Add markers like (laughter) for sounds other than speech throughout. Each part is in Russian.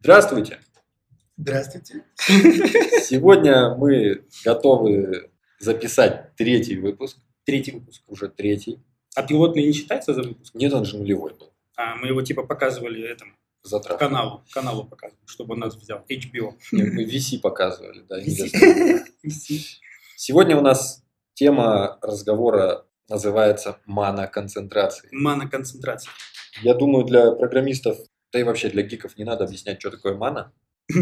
Здравствуйте! Здравствуйте. Сегодня мы готовы записать третий выпуск. Третий выпуск. Уже третий. А пилотный не считается за выпуск? Нет, он же нулевой был. А, мы его типа показывали этому Затрат. каналу. Каналу показывали, чтобы он нас взял. HBO. Нет, мы VC показывали, да. VC. (laughs) Сегодня у нас тема разговора называется мана-концентрации. Мана-концентрация. Я думаю, для программистов, да и вообще для гиков не надо объяснять, что такое мана. (laughs)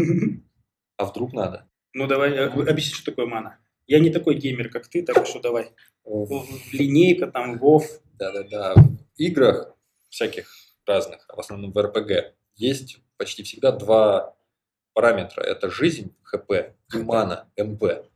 А вдруг надо? Ну давай, э, объясни, что такое мана. Я не такой геймер, как ты, так что давай. Линейка, там, Вов. Да-да-да. В играх всяких разных, а в основном в РПГ, есть почти всегда два параметра. Это жизнь, ХП, и мана, МП.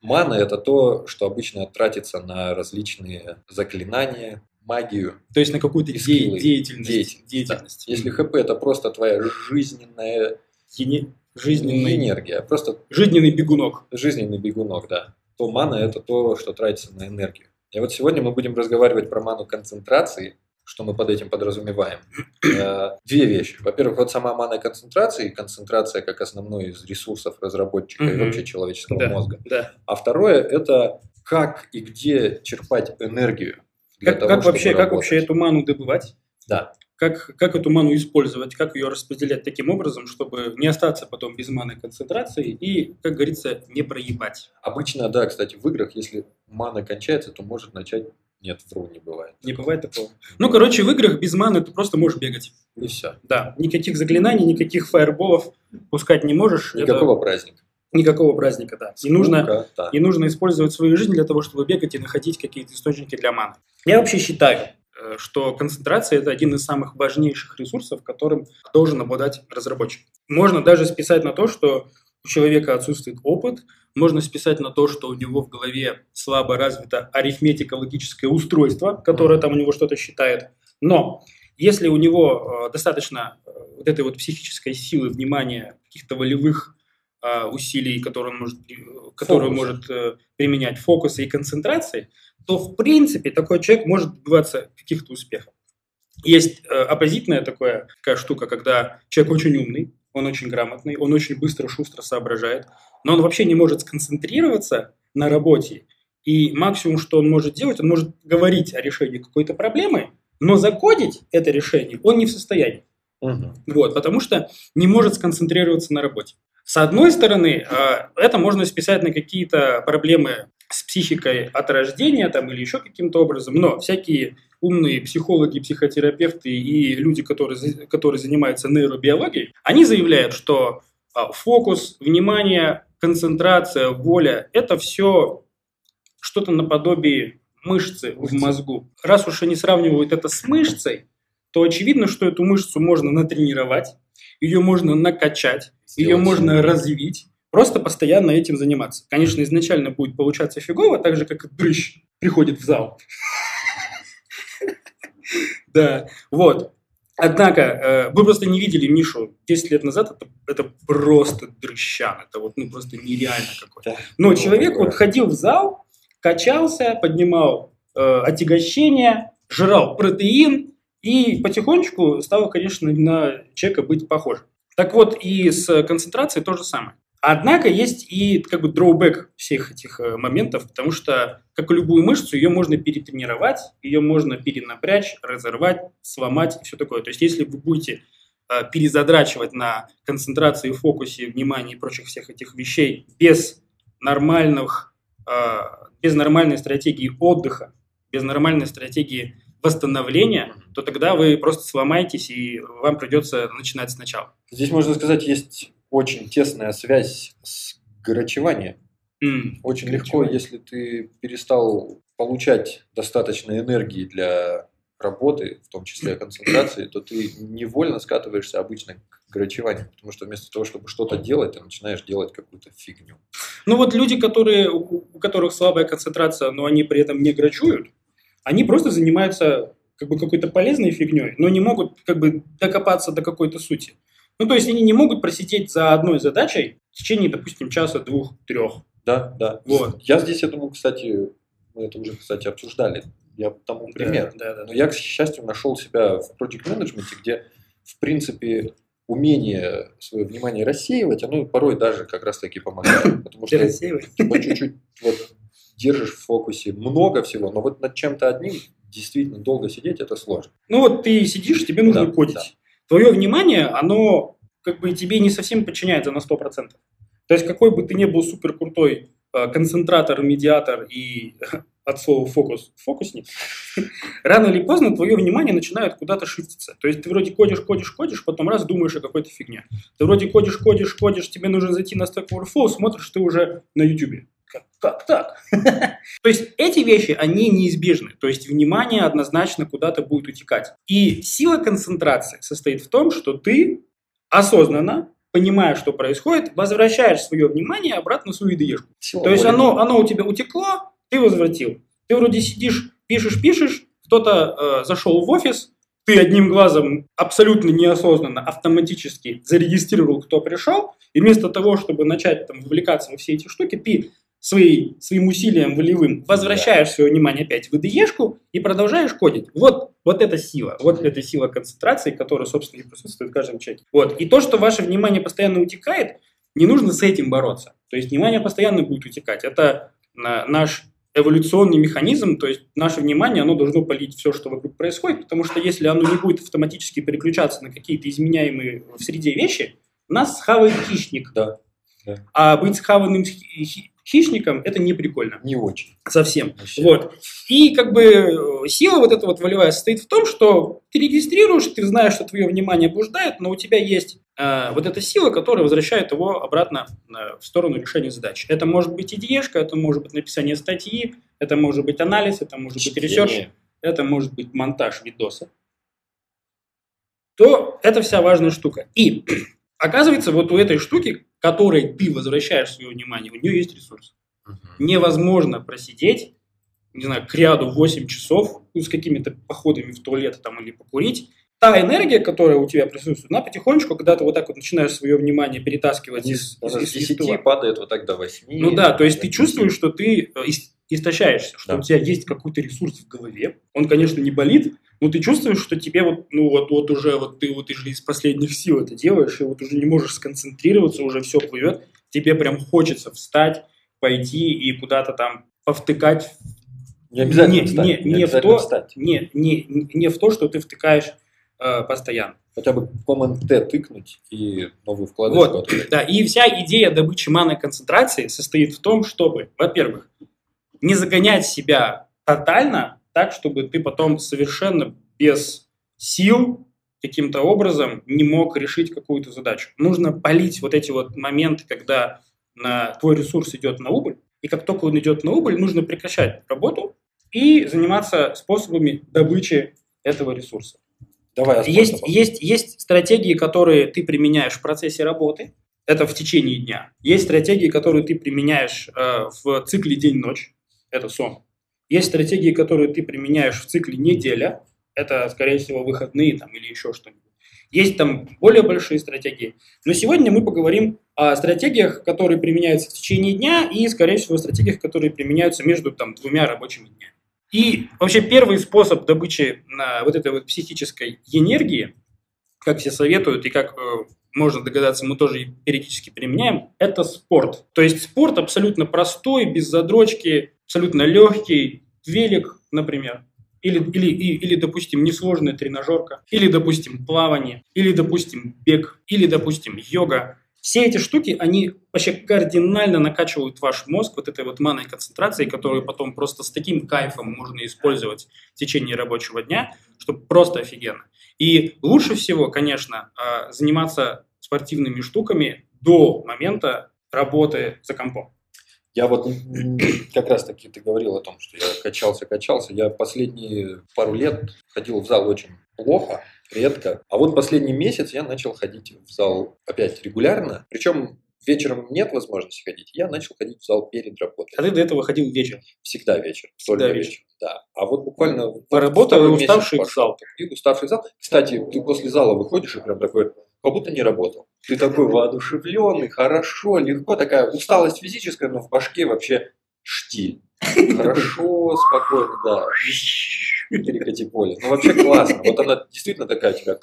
Мана – это то, что обычно тратится на различные заклинания, магию. То есть на какую-то скиллы. деятельность. Деятельность, деятельность. Если ХП – это просто твоя жизненная Ене- Жизненный, энергия, просто жизненный бегунок. жизненный бегунок, да, то мана – это то, что тратится на энергию. И вот сегодня мы будем разговаривать про ману концентрации, что мы под этим подразумеваем. Э, Две вещи. Во-первых, вот сама мана концентрации, концентрация как основной из ресурсов разработчика и вообще человеческого Да. мозга. Да. А второе – это как и где черпать энергию. Для Как, того, как вообще, как вообще работать. эту ману добывать? Да. Как, как эту ману использовать, как ее распределять таким образом, чтобы не остаться потом без маны концентрации и, как говорится, не проебать. Обычно, да, кстати, в играх, если мана кончается, то может начать... Нет, вру, не бывает. Не бывает такого. Ну, короче, в играх без маны ты просто можешь бегать. И все. Да, никаких заклинаний, никаких фаерболов пускать не можешь. Это Никакого праздника. Никакого праздника, да. И нужно, Скукота. и нужно использовать свою жизнь для того, чтобы бегать и находить какие-то источники для маны. Я вообще считаю, э, что концентрация – это один из самых важнейших ресурсов, которым должен обладать разработчик. Можно даже списать на то, что у человека отсутствует опыт, можно списать на то, что у него в голове слабо развито арифметико-логическое устройство, которое там у него что-то считает. Но если у него э, достаточно э, вот этой вот психической силы, внимания, каких-то волевых усилий, которые он может, при- которые может э, применять, фокуса и концентрации, то в принципе такой человек может добиваться каких-то успехов. Есть э, оппозитная такая, такая штука, когда человек очень умный, он очень грамотный, он очень быстро, шустро соображает, но он вообще не может сконцентрироваться на работе. И максимум, что он может делать, он может говорить о решении какой-то проблемы, но закодить это решение он не в состоянии. Мгм. Вот, потому что не может сконцентрироваться на работе. С одной стороны, э, это можно списать на какие-то проблемы с психикой от рождения там, или еще каким-то образом, но всякие умные психологи, психотерапевты и люди, которые, которые занимаются нейробиологией, они заявляют, что а, фокус, внимание, концентрация, воля – это все что-то наподобие мышцы в мозгу. Раз уж они сравнивают это с мышцей, то очевидно, что эту мышцу можно натренировать, ее можно накачать, ее Сделать можно сильнее. развить, просто постоянно этим заниматься. Конечно, изначально будет получаться фигово, так же, как и дрыщ приходит в зал. (laughs) Да, вот. Однако, э, вы просто не видели Мишу 10 лет назад, это, это просто дрыщан, это вот ну, просто нереально какой-то. Но Ну, человек вот ходил в зал, качался, поднимал э, отягощение, жрал протеин и потихонечку стал, конечно, на человека быть похожим. Так вот, и с концентрацией то же самое. Однако есть и как бы дроубэк всех этих э, моментов, потому что, как и любую мышцу, ее можно перетренировать, ее можно перенапрячь, разорвать, сломать и все такое. То есть, если вы будете э, перезадрачивать на концентрации, фокусе, внимании и прочих всех этих вещей без нормальных, э, без нормальной стратегии отдыха, без нормальной стратегии восстановления, то тогда вы просто сломаетесь и вам придется начинать сначала. Здесь, можно сказать, есть очень тесная связь с горячеванием. М, Очень легко, если ты перестал получать достаточно энергии для работы, в том числе (clears throat) концентрации, то ты невольно скатываешься обычно к горячеванию, потому что вместо того, чтобы что-то делать, ты начинаешь делать какую-то фигню. Ну вот люди, которые, у которых слабая концентрация, но они при этом не грачуют, они просто занимаются как бы какой-то полезной фигней, но не могут как бы докопаться до какой-то сути. Ну то есть они не могут просидеть за одной задачей в течение, допустим, часа, двух, трех. Да, да. Вот. Я здесь, я думаю, кстати, мы это уже, кстати, обсуждали. Я тому пример. Да, да, Но я, к счастью, нашел себя в project менеджменте где, в принципе, умение свое внимание рассеивать, оно порой даже как раз таки помогает. Потому что типа, чуть-чуть вот держишь в фокусе много всего, но вот над чем-то одним действительно долго сидеть это сложно. Ну вот ты сидишь, тебе нужно Да, кодить. да. Твое внимание, оно как бы тебе не совсем подчиняется на 100%. То есть какой бы ты ни был супер крутой э, концентратор, медиатор и (laughs) от слова фокус, фокусник, (laughs) рано или поздно твое внимание начинает куда-то шифтиться. То есть ты вроде кодишь, кодишь, кодишь, потом раз думаешь о какой-то фигне. Ты вроде кодишь, кодишь, кодишь, тебе нужно зайти на Stack Overflow, смотришь, ты уже на YouTube. Как, так? (laughs) То есть эти вещи, они неизбежны. То есть внимание однозначно куда-то будет утекать. И сила концентрации состоит в том, что ты осознанно, понимая, что происходит, возвращаешь свое внимание обратно в свою идеешку. То есть оно, оно у тебя утекло, ты возвратил. Ты вроде сидишь, пишешь, пишешь, кто-то э, зашел в офис, ты одним глазом абсолютно неосознанно, автоматически зарегистрировал, кто пришел, и вместо того, чтобы начать там вовлекаться во все эти штуки, ты свои, своим усилием волевым возвращаешь свое внимание опять в IDE-шку и продолжаешь кодить. Вот, вот эта сила, вот эта сила концентрации, которая, собственно, и присутствует в каждом человеке. Вот. И то, что ваше внимание постоянно утекает, не нужно с этим бороться. То есть внимание постоянно будет утекать. Это на- наш эволюционный механизм, то есть наше внимание, оно должно полить все, что вокруг происходит, потому что если оно не будет автоматически переключаться на какие-то изменяемые в среде вещи, нас схавает хищник. Да, А быть схаванным хи- хи- хищником – это не прикольно. не очень. Совсем. Вообще. Вот. И как бы э, сила вот эта вот волевая состоит в том, что ты регистрируешь, ты знаешь, что твое внимание блуждает, но у тебя есть э, вот эта сила, которая возвращает его обратно э, в сторону решения задач. Это может быть идеешка, это может быть написание статьи, это может быть анализ, это может быть Чтение. research, это может быть монтаж видоса. То это вся важная штука. И оказывается, вот у этой штуки, которой ты возвращаешь свое внимание, у нее есть ресурс невозможно просидеть, не знаю, кряду 8 часов ну, с какими-то походами в туалет там, или покурить. Та энергия, которая у тебя присутствует, она потихонечку, когда ты вот так вот начинаешь свое внимание перетаскивать из, из, из 10 пыла. падает вот так до 8. Ну да, то есть ты чувствуешь, что ты э, ис- истощаешься, что Да. у тебя есть какой-то ресурс в голове. Он, конечно, не болит, но ты чувствуешь, что тебе вот, ну вот, вот уже, вот ты вот из последних сил это делаешь, и вот уже не можешь сконцентрироваться, уже все плывет. Тебе прям хочется встать, пойти и куда-то там повтыкать Не обязательно не, встать. не, не в обязательно то, встать. не, не, не в то, что ты втыкаешь э, постоянно. Хотя бы Command-T тыкнуть и новую вкладочку Вот, открыть. да, и вся идея добычи маны концентрации состоит в том, чтобы, во-первых, не загонять себя тотально так, чтобы ты потом совершенно без сил каким-то образом не мог решить какую-то задачу. Нужно полить вот эти вот моменты, когда на, твой ресурс идет на убыль, и как только он идет на убыль, нужно прекращать работу и заниматься способами добычи этого ресурса. Давай Есть, есть, есть стратегии, которые ты применяешь в процессе работы, это в течение дня. Есть стратегии, которые ты применяешь э, в цикле день-ночь, это сон. Есть стратегии, которые ты применяешь в цикле неделя, это, скорее всего, выходные там, или еще что-нибудь. Есть там более большие стратегии. Но сегодня мы поговорим о стратегиях, которые применяются в течение дня, и, скорее всего, стратегиях, которые применяются между там, двумя рабочими днями. И вообще первый способ добычи на вот этой вот психической энергии, как все советуют и как э, можно догадаться, мы тоже периодически применяем, это спорт. То есть спорт абсолютно простой, без задрочки, абсолютно легкий, велик, например. Или, или, или, допустим, несложная тренажерка, или, допустим, плавание, или, допустим, бег, или, допустим, йога. Все эти штуки, они вообще кардинально накачивают ваш мозг вот этой вот манной концентрацией, которую потом просто с таким кайфом можно использовать в течение рабочего дня, что просто офигенно. И лучше всего, конечно, э, заниматься спортивными штуками до момента работы за компом. Я вот как раз таки ты говорил о том, что я качался, качался. Я последние пару лет ходил в зал очень плохо, редко. А вот последний месяц я начал ходить в зал опять регулярно. Причем вечером нет возможности ходить. Я начал ходить в зал перед работой. А ты до этого ходил вечером. Всегда вечер. Всегда вечер. вечер. Да. А вот буквально вот Поработал и уставший в зал. И уставший зал. Кстати, ты после зала выходишь и прям такой, как будто не работал. Ты такой воодушевленный, хорошо, легко. Такая усталость физическая, но в башке вообще штиль. Хорошо, спокойно, да. Перекати поле. Ну, вообще классно. Вот она действительно такая тебя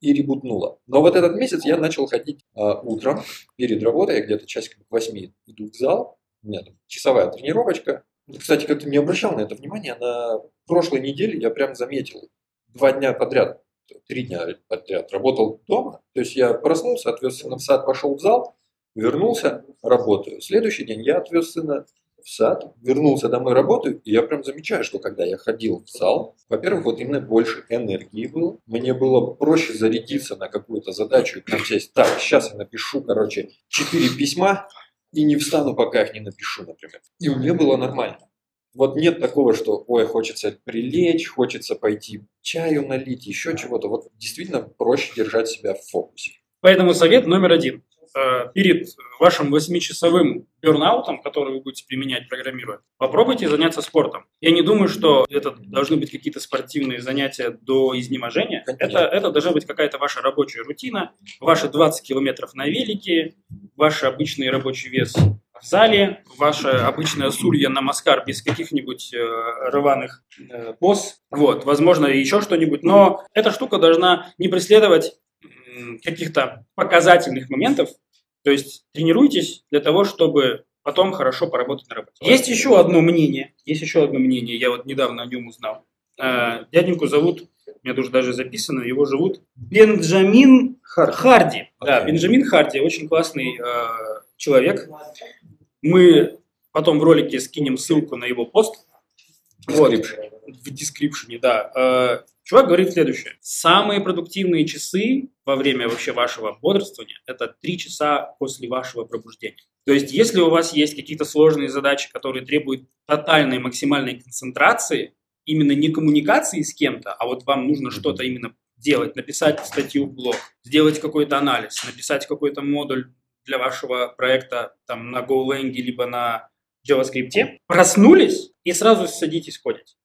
и ребутнуло. Но вот этот месяц я начал ходить а, утром перед работой, я где-то часиков к 8 иду в зал, у меня там часовая тренировочка. Кстати, как-то не обращал на это внимания, на прошлой неделе я прям заметил, два дня подряд, три дня подряд работал дома, то есть я проснулся, отвез сына в сад, пошел в зал, вернулся, работаю. Следующий день я отвез сына в сад, вернулся домой, работаю, и я прям замечаю, что когда я ходил в зал, во-первых, вот именно больше энергии было, мне было проще зарядиться на какую-то задачу там сесть, так, сейчас я напишу, короче, четыре письма, и не встану, пока их не напишу, например. И у меня было нормально. Вот нет такого, что, ой, хочется прилечь, хочется пойти чаю налить, еще чего-то. Вот действительно проще держать себя в фокусе. Поэтому совет номер один. Э, перед вашим 8-часовым бернаутом, который вы будете применять, программируя, попробуйте заняться спортом. Я не думаю, что это должны быть какие-то спортивные занятия до изнеможения. Это, это должна быть какая-то ваша рабочая рутина, ваши 20 километров на велике, ваш обычный рабочий вес в зале, ваше обычное сулья на маскар без каких-нибудь э, рваных э, поз, вот, возможно, еще что-нибудь, но эта штука должна не преследовать каких-то показательных моментов. То есть тренируйтесь для того, чтобы потом хорошо поработать на работе. Есть еще одно мнение, есть еще одно мнение, я вот недавно о нем узнал. Э, дяденьку зовут, у меня тоже даже записано, его зовут Бенджамин Харди. Харди. Okay. Да, Бенджамин Харди, очень классный э, человек. Мы потом в ролике скинем ссылку на его пост. Вот, в дескрипшене, да. Э, чувак говорит следующее. Самые продуктивные часы во время вообще вашего бодрствования – это три часа после вашего пробуждения. То есть, если у вас есть какие-то сложные задачи, которые требуют тотальной максимальной концентрации, именно не коммуникации с кем-то, а вот вам нужно что-то именно делать, написать статью в блог, сделать какой-то анализ, написать какой-то модуль для вашего проекта там, на GoLang либо на JavaScript, проснулись и сразу садитесь кодить.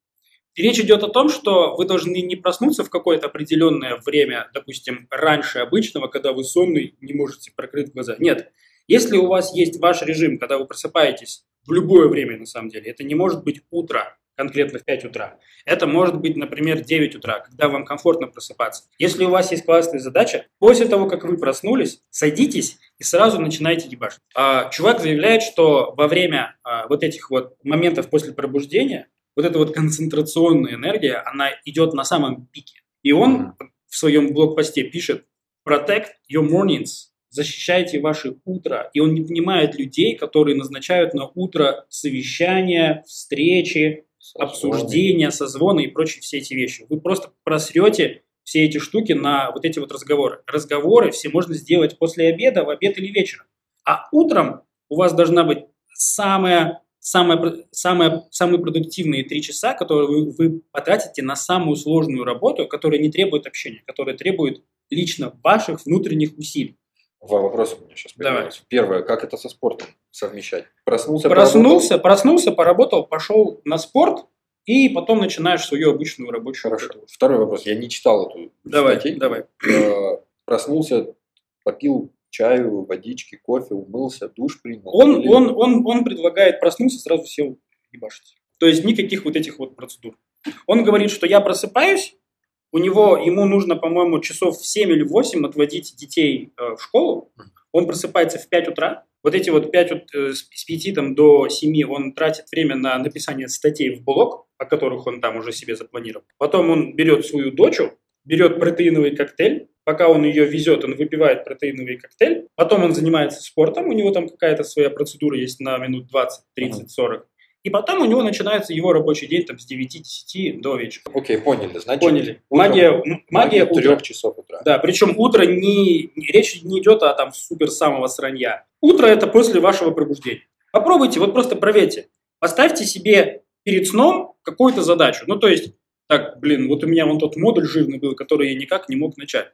речь идет о том, что вы должны не проснуться в какое-то определенное время, допустим, раньше обычного, когда вы сонный, не можете прокрыть глаза. Нет. Если у вас есть ваш режим, когда вы просыпаетесь в любое время, на самом деле, это не может быть утро, конкретно в 5 утра. Это может быть, например, 9 утра, когда вам комфортно просыпаться. Если у вас есть классная задача, после того, как вы проснулись, садитесь и сразу начинайте ебашить. А, чувак заявляет, что во время а, вот этих вот моментов после пробуждения, вот эта вот концентрационная энергия, она идет на самом пике. И он в своем блокпосте пишет «Protect your mornings», защищайте ваше утро. И он не понимает людей, которые назначают на утро совещания, встречи, обсуждения, созвоны и прочие все эти вещи. Вы просто просрете все эти штуки на вот эти вот разговоры. Разговоры все можно сделать после обеда, в обед или вечером. А утром у вас должна быть самая, самая, самая, самые продуктивные три часа, которые вы, вы потратите на самую сложную работу, которая не требует общения, которая требует лично ваших внутренних усилий. Два вопроса у меня сейчас появляются. Первое, как это со спортом совмещать? Проснулся, проснулся, поработал? проснулся, поработал, пошел на спорт, и потом начинаешь свою обычную рабочую Хорошо. Работу. Второй вопрос. Я не читал эту давай, статью. Давай, э, Проснулся, попил чаю, водички, кофе, умылся, душ принял. Он, или... он, он, он предлагает проснуться, сразу сел ебашить. То есть никаких вот этих вот процедур. Он говорит, что я просыпаюсь, у него, ему нужно, по-моему, часов в 7 или 8 отводить детей э, в школу. Он просыпается в 5 утра. Вот эти вот 5, э, с 5 там, до 7 он тратит время на написание статей в блог, о которых он там уже себе запланировал. Потом он берет свою дочу, берет протеиновый коктейль, пока он ее везет, он выпивает протеиновый коктейль, потом он занимается спортом, у него там какая-то своя процедура есть на минут 20, 30, 40. И потом у него начинается его рабочий день там, с 9-10 до вечера. Окей, поняли. Значит, поняли. Магия, магия трех часов утра. Да, причем утро не, речь не идет о там супер самого сранья. Утро это после вашего пробуждения. Попробуйте, вот просто проверьте. Поставьте себе перед сном какую-то задачу. Ну, то есть, так, блин, вот у меня вон тот модуль жирный был, который я никак не мог начать.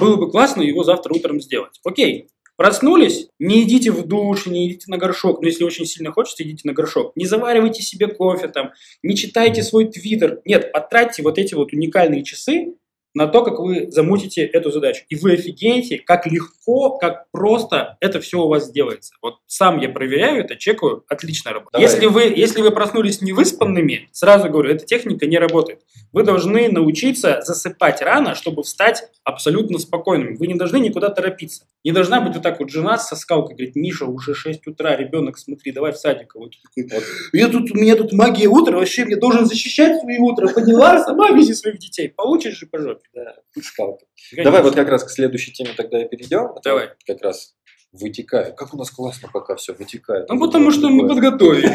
Было бы классно его завтра утром сделать. Окей, Проснулись, не идите в душ, не идите на горшок. Но если очень сильно хочется, идите на горшок. Не заваривайте себе кофе там, не читайте свой твиттер. Нет, потратьте вот эти вот уникальные часы на то, как вы замутите эту задачу. И вы офигеете, как легко, как просто это все у вас делается. Вот сам я проверяю это, чекаю, отлично работает. Давай. Если вы, если вы проснулись невыспанными, сразу говорю, эта техника не работает. Вы должны научиться засыпать рано, чтобы встать абсолютно спокойным. Вы не должны никуда торопиться. Не должна быть вот так вот жена со скалкой, говорит, Миша, уже 6 утра, ребенок, смотри, давай в садик. Вот такой, Вот я тут, у меня тут магия утра, вообще мне должен защищать свои утра, поняла? Сама вези своих детей, получишь же по жопе. Да, скалка. Давай вот как раз к следующей теме тогда и перейдем. Давай. Как раз вытекает. Как у нас классно пока все вытекает. Ну, потому что мы подготовились.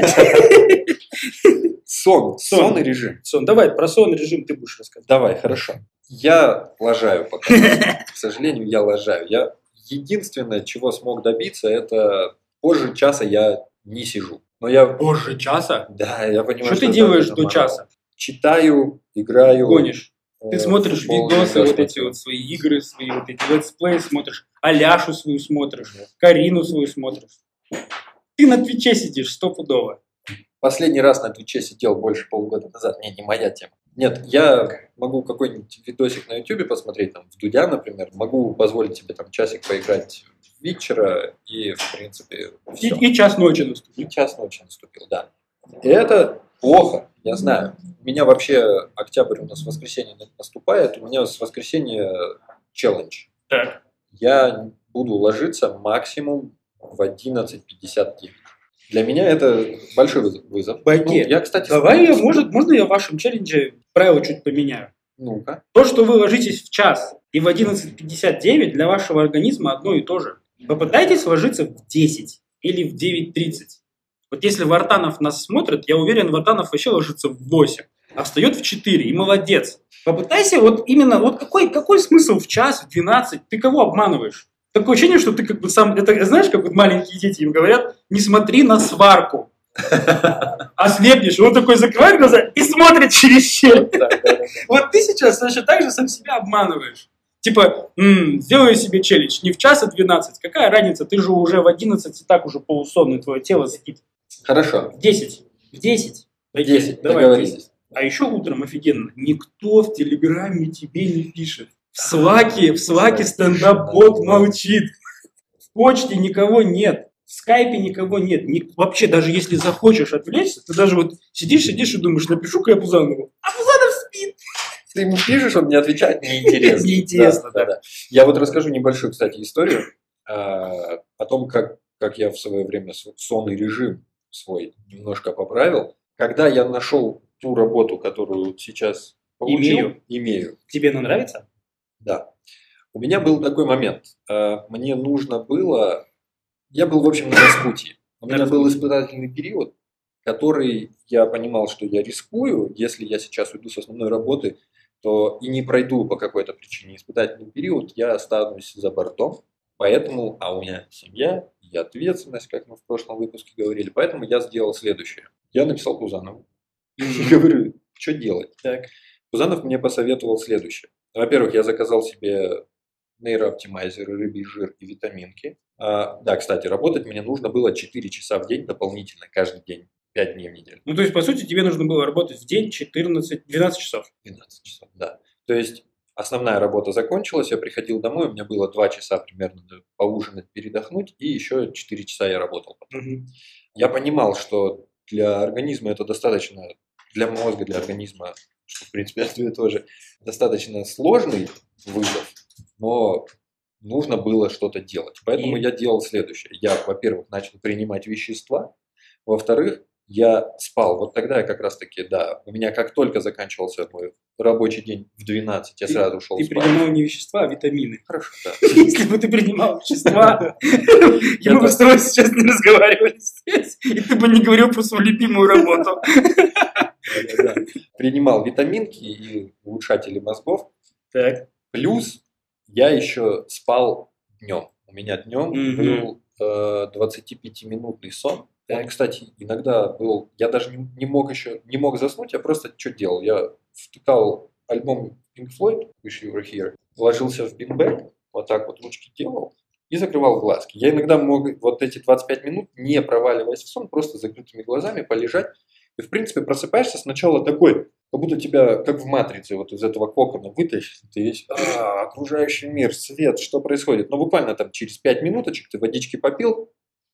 Сон, Сон. и режим. Сон, давай, про сон режим ты будешь рассказывать. Давай, хорошо. Я лажаю пока. К сожалению, я лажаю. Я единственное, чего смог добиться, это позже часа я не сижу. Но я, Позже часа? да, я понимаю, Что ты это делаешь до часа? Читаю, играю. Гонишь. Э, Ты смотришь футбол видосы, вот эти вот свои игры, свои вот эти летсплеи смотришь, Аляшу свою смотришь, Карину свою смотришь. Ты на Твиче сидишь стопудово. Последний раз на Твиче сидел больше полугода назад. Не, не моя тема. Нет, я могу какой-нибудь видосик на Ютубе посмотреть, там, в Дудя, например. Могу позволить себе там часик поиграть в Витчера и, в принципе, И, все. и час ночи наступил. И час ночи наступил, да. Это плохо, я знаю. У меня вообще октябрь у нас воскресенье наступает, у меня с воскресенья челлендж. Так. Я буду ложиться максимум в 11.59. Для меня это большой вызов-. Багет, Ну, я, кстати, Давай я, может, можно я в вашем челлендже правила чуть поменяю? Ну-ка. То, что вы ложитесь в час и в 11.59 для вашего организма одно и то же. Попытайтесь ложиться в 10 или в 9.30. Вот если Вартанов нас смотрит, я уверен, Вартанов вообще ложится в 8, а встает в 4, и молодец. Попытайся вот именно, вот какой, какой смысл в час, в 12, ты кого обманываешь? Такое ощущение, что ты как бы сам, это знаешь, как вот маленькие дети им говорят, не смотри на сварку, (laughs) ослепнешь. Он такой закрывает глаза и смотрит через щель. Вот ты сейчас точно так же сам себя обманываешь. Типа, м, сделай себе челлендж не в час, а 12. Какая разница? Ты же уже в 11 и так уже полусонный, твое тело спит. Хорошо. В 10. В 10. В 10, Давай. договорились. А еще утром офигенно. Никто в Телеграме тебе не пишет. В Слаке, в Слаке стендап-бот молчит. В почте никого нет. В скайпе никого нет. Ни- вообще, даже если захочешь отвлечься, ты даже вот сидишь, сидишь и думаешь, напишу-ка я Пузанову. А Пузанов спит. Ты ему пишешь, он не отвечает, (laughs) неинтересно. Неинтересно, да. Я вот расскажу небольшую, кстати, историю а, о том, как, как я в свое время сонный режим свой немножко поправил. Когда я нашел ту работу, которую сейчас получил, Имею. имею Тебе она нравится? да. У меня был такой момент. А, Мне нужно было... Я был, в общем, на распутье. У меня был испытательный период, который я понимал, что я рискую, если я сейчас уйду с основной работы, то и не пройду по какой-то причине испытательный период, я останусь за бортом. Поэтому, а у меня семья и ответственность, как мы в прошлом выпуске говорили, поэтому я сделал следующее. Я написал Пузанову и говорю, что делать? Так. Пузанов мне посоветовал следующее. Во-первых, я заказал себе нейрооптимайзеры, рыбий жир и витаминки. А, да, кстати, работать мне нужно было 4 часа в день дополнительно, каждый день, 5 дней в неделю. Ну, то есть, по сути, тебе нужно было работать в день 14, 12 часов. 12 часов, да. То есть основная работа закончилась, я приходил домой, у меня было 2 часа примерно поужинать, передохнуть, и еще 4 часа я работал. потом. Я понимал, что для организма это достаточно, для мозга, для организма, что в принципе одно и то же, достаточно сложный вызов, но нужно было что-то делать. Поэтому И? я делал следующее. Я, во-первых, начал принимать вещества, во-вторых, я спал. Вот тогда я как раз-таки, да, у меня как только заканчивался мой рабочий день в 12, я Ты- сразу шел Ты спать. принимал не вещества, а витамины. Хорошо, да. (laughs) Если бы ты принимал вещества, (laughs) я бы с тобой сейчас не разговаривали (laughs) здесь, и ты бы не говорил про свою любимую работу. Принимал витаминки и улучшатели мозгов. Так. Плюс я еще спал днем. У меня днем был э, 25-минутный сон. Он, кстати, иногда был... Я даже не, не мог еще... Не мог заснуть, я просто что делал? Я втыкал альбом Pink Floyd, Wish You Were Here, ложился в бинбэк, вот так вот ручки делал и закрывал глазки. Я иногда мог вот эти 25 минут, не проваливаясь в сон, просто закрытыми глазами полежать. И, в принципе, просыпаешься сначала такой, Как будто тебя, как в «Матрице», вот из этого кокона вытащишь, ты весь, а, окружающий мир, свет, что происходит? Но буквально там через 5 минуточек ты водички попил,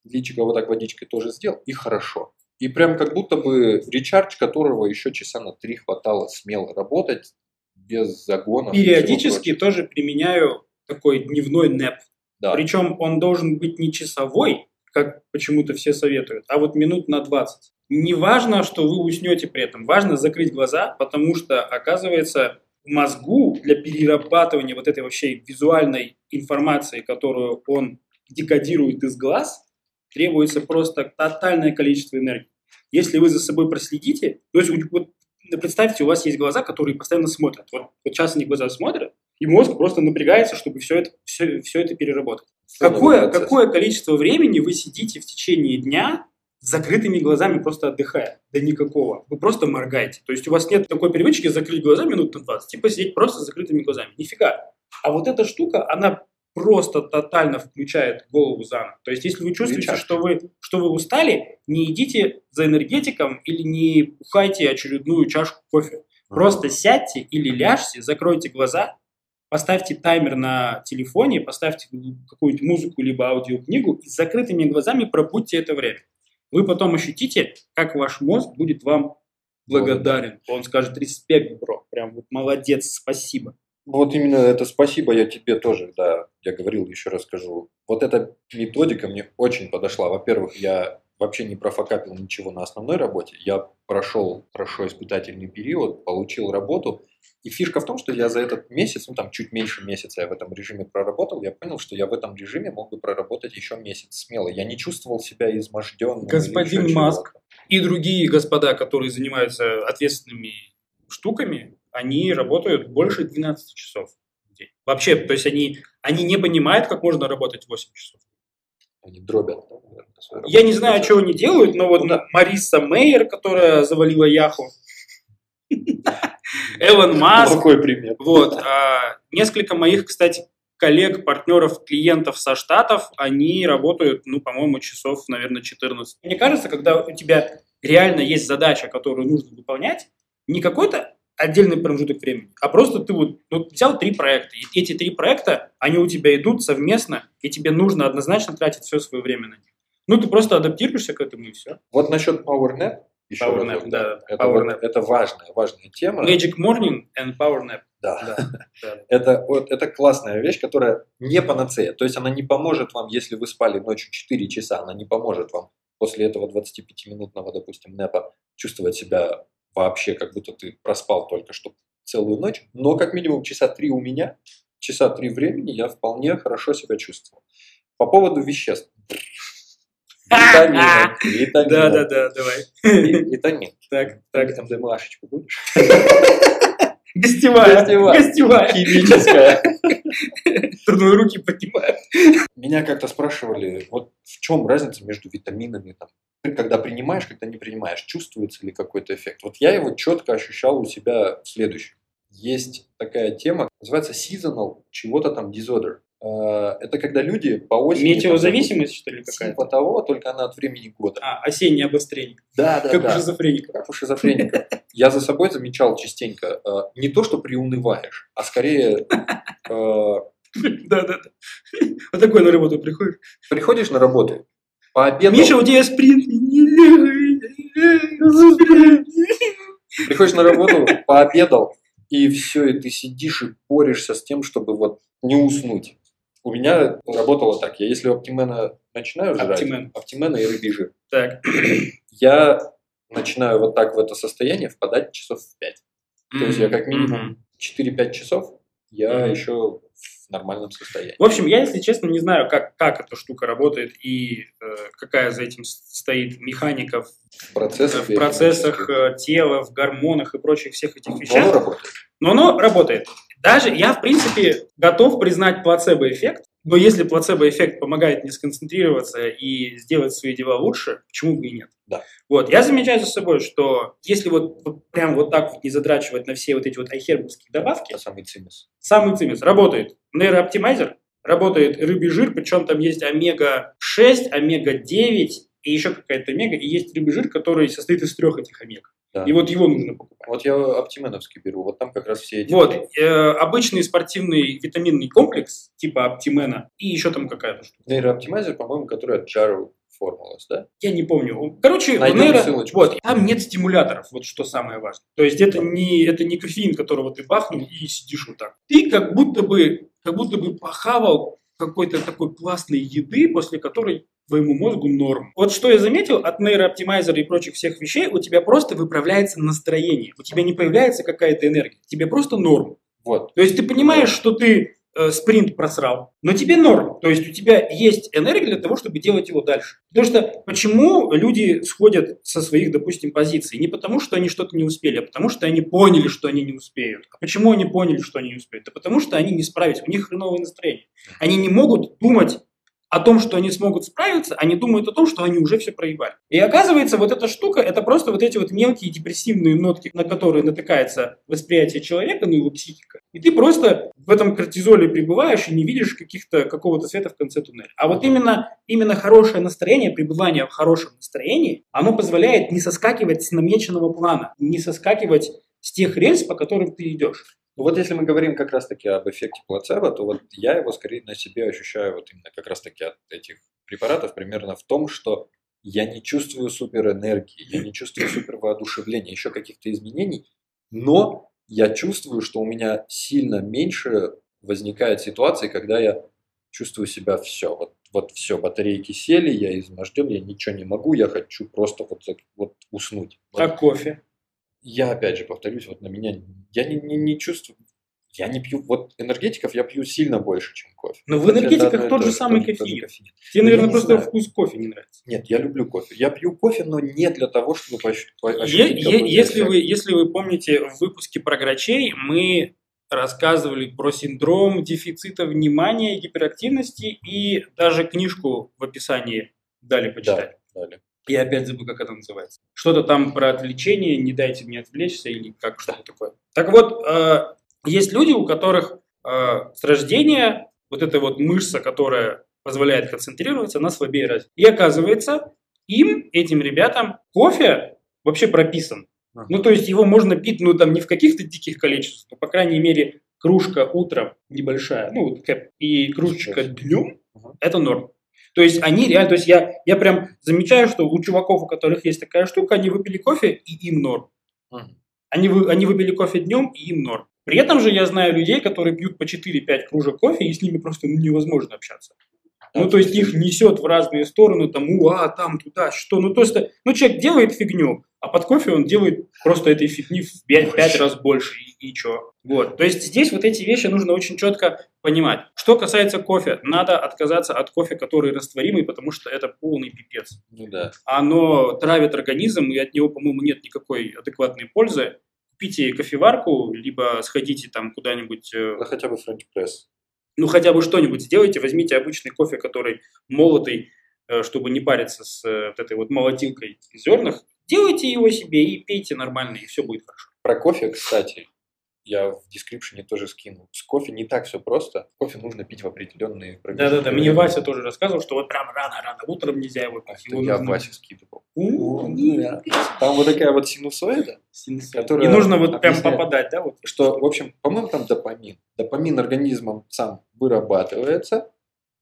личико вот так водичкой тоже сделал, и хорошо. И прям как будто бы речардж, которого еще часа на три хватало смело работать, без загонов. Периодически тоже применяю такой дневной нэп. Да. Причем он должен быть не часовой, как почему-то все советуют, а вот минут на 20. Не важно, что вы уснете при этом, важно закрыть глаза, потому что, оказывается, мозгу для перерабатывания вот этой вообще визуальной информации, которую он декодирует из глаз, требуется просто тотальное количество энергии. Если вы за собой проследите, то есть вот представьте, у вас есть глаза, которые постоянно смотрят. Вот, вот сейчас они глаза смотрят, и мозг просто напрягается, чтобы все это, все, все это переработать. Какое, какое количество времени вы сидите в течение дня с закрытыми глазами просто отдыхая? Да никакого. Вы просто моргаете. То есть у вас нет такой привычки закрыть глаза минут на 20, типа сидеть просто с закрытыми глазами. Нифига. А вот эта штука, она просто тотально включает голову заново. То есть, если вы чувствуете, что вы, что вы устали, не идите за энергетиком или не пухайте очередную чашку кофе. Просто сядьте или ляжьте, закройте глаза, поставьте таймер на телефоне, поставьте какую-нибудь музыку либо аудиокнигу и с закрытыми глазами пробудьте это время. Вы потом ощутите, как ваш мозг будет вам благодарен. Он скажет респект, бро, прям вот молодец, спасибо. Вот именно это спасибо я тебе тоже, да, я говорил, еще раз скажу. Вот эта методика мне очень подошла. Во-первых, я вообще не профокапил ничего на основной работе. Я прошел хорошо испытательный период, получил работу. И фишка в том, что я за этот месяц, ну там чуть меньше месяца я в этом режиме проработал, я понял, что я в этом режиме мог бы проработать еще месяц смело. Я не чувствовал себя изможденным. Господин Маск и другие господа, которые занимаются ответственными штуками, они работают больше 12 часов в день. Вообще, то есть они, они не понимают, как можно работать 8 часов. Они дробят. Я не знаю, что они делают, но вот ну, Мариса Мейер, которая завалила Яху, (laughs) Эван Маск. Какой пример. Вот. А, несколько моих, кстати, коллег, партнеров, клиентов со Штатов, они работают, ну, по-моему, часов, наверное, 14. Мне кажется, когда у тебя реально есть задача, которую нужно выполнять, не какой-то отдельный промежуток времени, а просто ты вот ну, взял три проекта, и эти три проекта, они у тебя идут совместно, и тебе нужно однозначно тратить все свое время на них. Ну, ты просто адаптируешься к этому и все. Вот насчет PowerNap, еще PowerNap, раз, да, это, PowerNap. это важная, важная тема. Magic Morning and PowerNap. Да. да, (laughs) да. Это, вот, это классная вещь, которая не панацея. То есть она не поможет вам, если вы спали ночью 4 часа, она не поможет вам после этого 25-минутного, допустим, нэпа чувствовать себя вообще, как будто ты проспал только что целую ночь, но как минимум часа три у меня, часа три времени я вполне хорошо себя чувствовал. По поводу веществ. Витамины. (laughs) Витамины. Да, да, да, давай. Витамин. Так, так. МДМАшечку будешь? (laughs) Гостевая. Гостевая. Гостевая. Химическая. (laughs) Трудные руки поднимают. Меня как-то спрашивали, вот в чем разница между витаминами, там, когда принимаешь, когда не принимаешь, чувствуется ли какой-то эффект. Вот я его четко ощущал у себя в следующем. Есть такая тема, называется seasonal чего-то там disorder. Э, это когда люди по осени... Метеозависимость, что ли, какая-то? Типа того, только она от времени года. А, осеннее обострение. Да, да, как да. у шизофреника. Как у шизофреника. Я за собой замечал частенько, э, не то, что приунываешь, а скорее... (laughs) Да, да, да. Вот такой на работу приходишь. Приходишь на работу, пообедал... Миша, у тебя спринт. Приходишь на работу, пообедал, и все, и ты сидишь и борешься с тем, чтобы вот не уснуть. У меня работало так. Я если оптимена начинаю жрать, Оптимен. оптимена и рыбий жир, Так. я начинаю вот так в это состояние впадать часов в 5. То есть я как минимум 4-5 часов я еще в нормальном состоянии. В общем, я, если честно, не знаю, как, как эта штука работает и э, какая за этим стоит механика в процессах, в процессах э, тела, в гормонах и прочих всех этих вещах. Но оно работает. Но оно работает. Даже я, в принципе, готов признать плацебо-эффект, но если плацебо-эффект помогает не сконцентрироваться и сделать свои дела лучше, почему бы и нет? Да. Вот, я замечаю за собой, что если вот, вот прям вот так вот не задрачивать на все вот эти вот айхербовские добавки, Это самый цимис. самый цимис работает нейрооптимайзер, работает рыбий жир, причем там есть омега-6, омега-9 и еще какая-то омега, и есть рыбий жир, который состоит из трех этих омег. Да. И вот его нужно покупать. Вот я оптименовский беру, вот там как раз все эти... Вот, э, обычный спортивный витаминный комплекс, типа оптимена, и еще там какая-то штука. Нейрооптимайзер, по-моему, который от Jaro Formulas, да? Я не помню. Короче, Найдем нейро- ссылочку. вот, там нет стимуляторов, вот что самое важное. То есть это не, это не кофеин, которого ты бахнул и сидишь вот так. Ты как будто бы, как будто бы похавал какой-то такой классной еды, после которой твоему мозгу норм. Вот что я заметил от нейрооптимайзера и прочих всех вещей, у тебя просто выправляется настроение. У тебя не появляется какая-то энергия. Тебе просто норм. Вот. То есть ты понимаешь, что ты э, спринт просрал, но тебе норм. То есть у тебя есть энергия для того, чтобы делать его дальше. Потому что почему люди сходят со своих, допустим, позиций? Не потому, что они что-то не успели, а потому, что они поняли, что они не успеют. А почему они поняли, что они не успеют? Да потому, что они не справились, у них хреновое настроение. Они не могут думать о том, что они смогут справиться, они думают о том, что они уже все проебали. И оказывается, вот эта штука, это просто вот эти вот мелкие депрессивные нотки, на которые натыкается восприятие человека, ну его психика. И ты просто в этом кортизоле пребываешь и не видишь каких-то, какого-то света в конце туннеля. А вот именно, именно хорошее настроение, пребывание в хорошем настроении, оно позволяет не соскакивать с намеченного плана, не соскакивать с тех рельс, по которым ты идешь. Ну вот если мы говорим как раз-таки об эффекте плацебо, то вот я его скорее на себе ощущаю вот именно как раз-таки от этих препаратов примерно в том, что я не чувствую супер энергии, я не чувствую супер воодушевления, еще каких-то изменений, но я чувствую, что у меня сильно меньше возникает ситуации, когда я чувствую себя все, вот, вот все, батарейки сели, я изможден, я ничего не могу, я хочу просто вот, вот уснуть. А кофе? Я опять же повторюсь, вот на меня, я не, не, не чувствую, я не пью, вот энергетиков я пью сильно больше, чем кофе. Но в Хотя это энергетиках и тот то же самый тот же- тот же кофеин. Тебе, наверное, Я не просто знаю. вкус кофе не нравится. Нет, я люблю кофе. Я пью кофе, но не для того, чтобы пощ- по- Е- ощутить е- какой-то если, вы, если вы помните, в выпуске про грачей мы рассказывали про синдром дефицита внимания, гиперактивности и даже книжку в описании дали почитать. Да, далее. Я опять забыл, как это называется. Что-то там про отвлечение, не дайте мне отвлечься или как что-то такое. Так вот, э, есть люди, у которых э, с рождения вот эта вот мышца, которая позволяет концентрироваться, она слабее развита. И оказывается, им, этим ребятам, кофе вообще прописан. Ага. Ну, то есть его можно пить, ну, там, не в каких-то диких количествах, но, по крайней мере, кружка утром небольшая, ну, и кружечка днем, Ага. это норм. То есть они реально, то есть я, я прям замечаю, что у чуваков, у которых есть такая штука, они выпили кофе, и им норм. Они, вы, они выпили кофе днем, и им норм. При этом же я знаю людей, которые пьют по 4-5 кружек кофе, и с ними просто ну, невозможно общаться. Ну, то есть их несет в разные стороны, там, уа, там, туда, что. Ну, то есть, ну, человек делает фигню, а под кофе он делает просто этой фигни в 5, раз больше, и, и чё. Вот. То есть здесь вот эти вещи нужно очень четко понимать. Что касается кофе, надо отказаться от кофе, который растворимый, потому что это полный пипец. Ну да. Оно травит организм, и от него, по-моему, нет никакой адекватной пользы. Купите кофеварку, либо сходите там куда-нибудь э, Да хотя бы френч пресс. Ну хотя бы что-нибудь сделайте, возьмите обычный кофе, который молотый, э, чтобы не париться с э, вот этой вот молотилкой зернах, делайте его себе и пейте нормально, и все будет хорошо. Про кофе, кстати, я в description е тоже скину. С кофе не так все просто. Кофе нужно пить в определенные промежутки Да-да-да, мне. Вася тоже рассказывал, что вот прям рано-рано утром нельзя его А пить. это его я нужно- Васе скидывал. У, Да. Там вот такая вот синусоида, синусоид. которая И нужно вот прям попадать, да? Вот. что, в общем, по-моему, там допамин. Допамин организмом сам вырабатывается,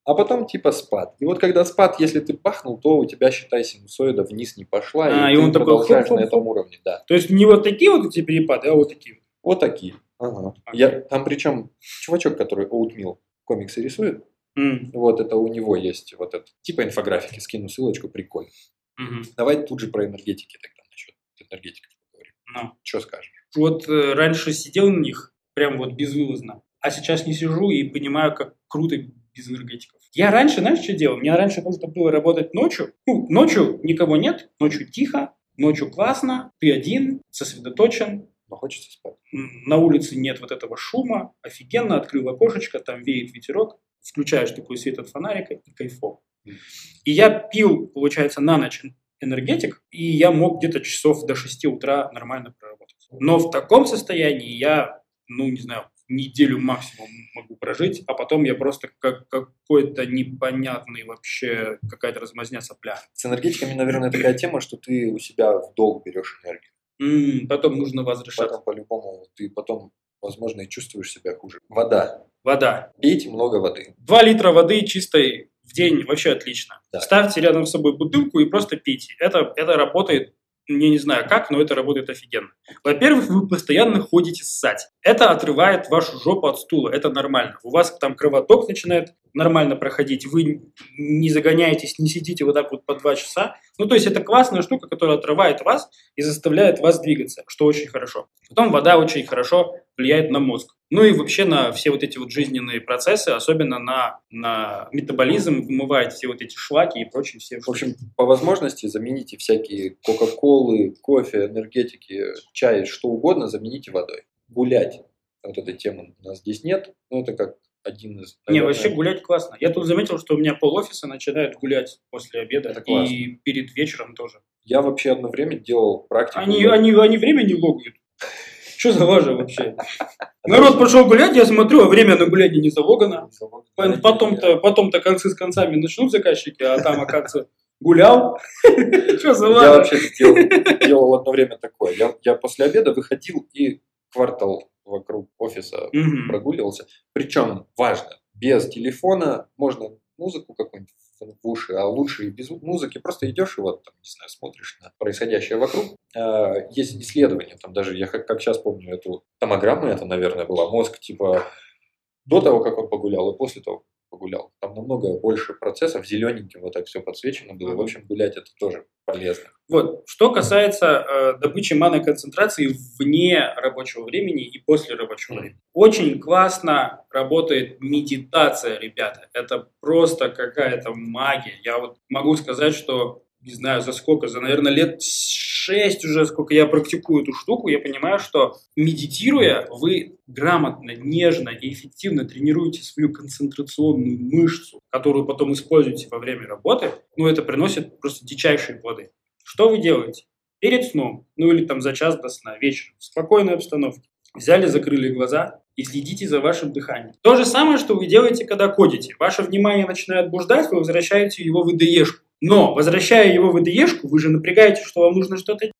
а потом типа спад. И вот когда спад, если ты пахнул, то у тебя, считай, синусоида вниз не пошла, А, и, и ты он такой продолжаешь на хоп-хоп-хоп. этом уровне, да. То есть не вот такие вот эти перепады, а вот такие. Вот такие. Ага. Я, там причем чувачок, который Oatmeal комиксы рисует, М, вот это у него есть вот это, типа инфографики, скину ссылочку, прикольно. мгм. Давай тут же про энергетики тогда насчет энергетиков поговорим. Ну. Что скажешь? Вот э, раньше сидел на них прям вот безвылазно, а сейчас не сижу и понимаю, как круто без энергетиков. Я раньше, знаешь, что делал? Мне раньше нужно было работать ночью. Ну, ночью никого нет, ночью тихо, ночью классно, ты один, сосредоточен, хочется спать. на улице нет вот этого шума, офигенно, открыл окошечко, там веет ветерок, включаешь такой свет от фонарика и кайфово. И я пил, получается, на ночь энергетик, и я мог где-то часов до 6 утра нормально проработать. Но в таком состоянии я, ну, не знаю, неделю максимум могу прожить, а потом я просто как какой-то непонятный вообще, какая-то размазня сопля. С энергетиками, наверное, такая тема, что ты у себя в долг берешь энергию. Потом нужно возвращаться. Потом по-любому ты потом, возможно, и чувствуешь себя хуже. Вода. Вода. Пейте много воды. 2 литра воды чистой в день вообще отлично. Да. Ставьте рядом с собой бутылку и просто пейте. Это, это работает, я не знаю как, но это работает офигенно. Во-первых, вы постоянно ходите ссать. Это отрывает вашу жопу от стула, это нормально. У вас там кровоток начинает нормально проходить, вы не загоняетесь, не сидите вот так вот по два часа. Ну, то есть это классная штука, которая отрывает вас и заставляет вас двигаться, что очень хорошо. Потом вода очень хорошо влияет на мозг. Ну и вообще на все вот эти вот жизненные процессы, особенно на, на метаболизм, вымывает все вот эти шлаки и прочие все В общем, по возможности замените всякие кока-колы, кофе, энергетики, чай, что угодно, замените водой. Гулять. Вот этой темы у нас здесь нет, но это как один из... Не, наверное, вообще гулять классно. Я тут заметил, что у меня пол офиса начинает гулять после обеда Это классно. и перед вечером тоже. Я вообще одно время делал практику. Они, они, они время не логают. Что за важно вообще? (laughs) Народ пошел гулять, я смотрю, а время на гуляние не залогано. Потом-то, потом-то концы с концами начнут заказчики, а там, оказывается, гулял. (laughs) Что за Я важно? вообще делал, одно время такое. Я, я после обеда выходил и квартал вокруг офиса прогуливался. Причем важно, без телефона можно музыку какую-нибудь в уши, а лучше и без музыки. Просто идешь и вот, там, не знаю, смотришь на происходящее вокруг. А, Есть исследования, там даже, я как, как сейчас помню эту томограмму, это, наверное, была, мозг типа до того, как он погулял, и после того, погулял. Там намного больше процессов, зелененьким вот так все подсвечено было. В общем, гулять это тоже полезно. Вот. Что касается э, добычи концентрации вне рабочего времени и после рабочего времени. Очень классно работает медитация, ребята. Это просто какая-то магия. Я вот могу сказать, что не знаю за сколько, за, наверное, лет шесть уже, сколько я практикую эту штуку, я понимаю, что медитируя, вы грамотно, нежно и эффективно тренируете свою концентрационную мышцу, которую потом используете во время работы, ну, это приносит просто дичайшие плоды. Что вы делаете? Перед сном, ну или там за час до сна, вечером, в спокойной обстановке, взяли, закрыли глаза и следите за вашим дыханием. То же самое, что вы делаете, когда кодите. Ваше внимание начинает блуждать, вы возвращаете его в ide Но, возвращая его в ide вы же напрягаете, что вам нужно что-то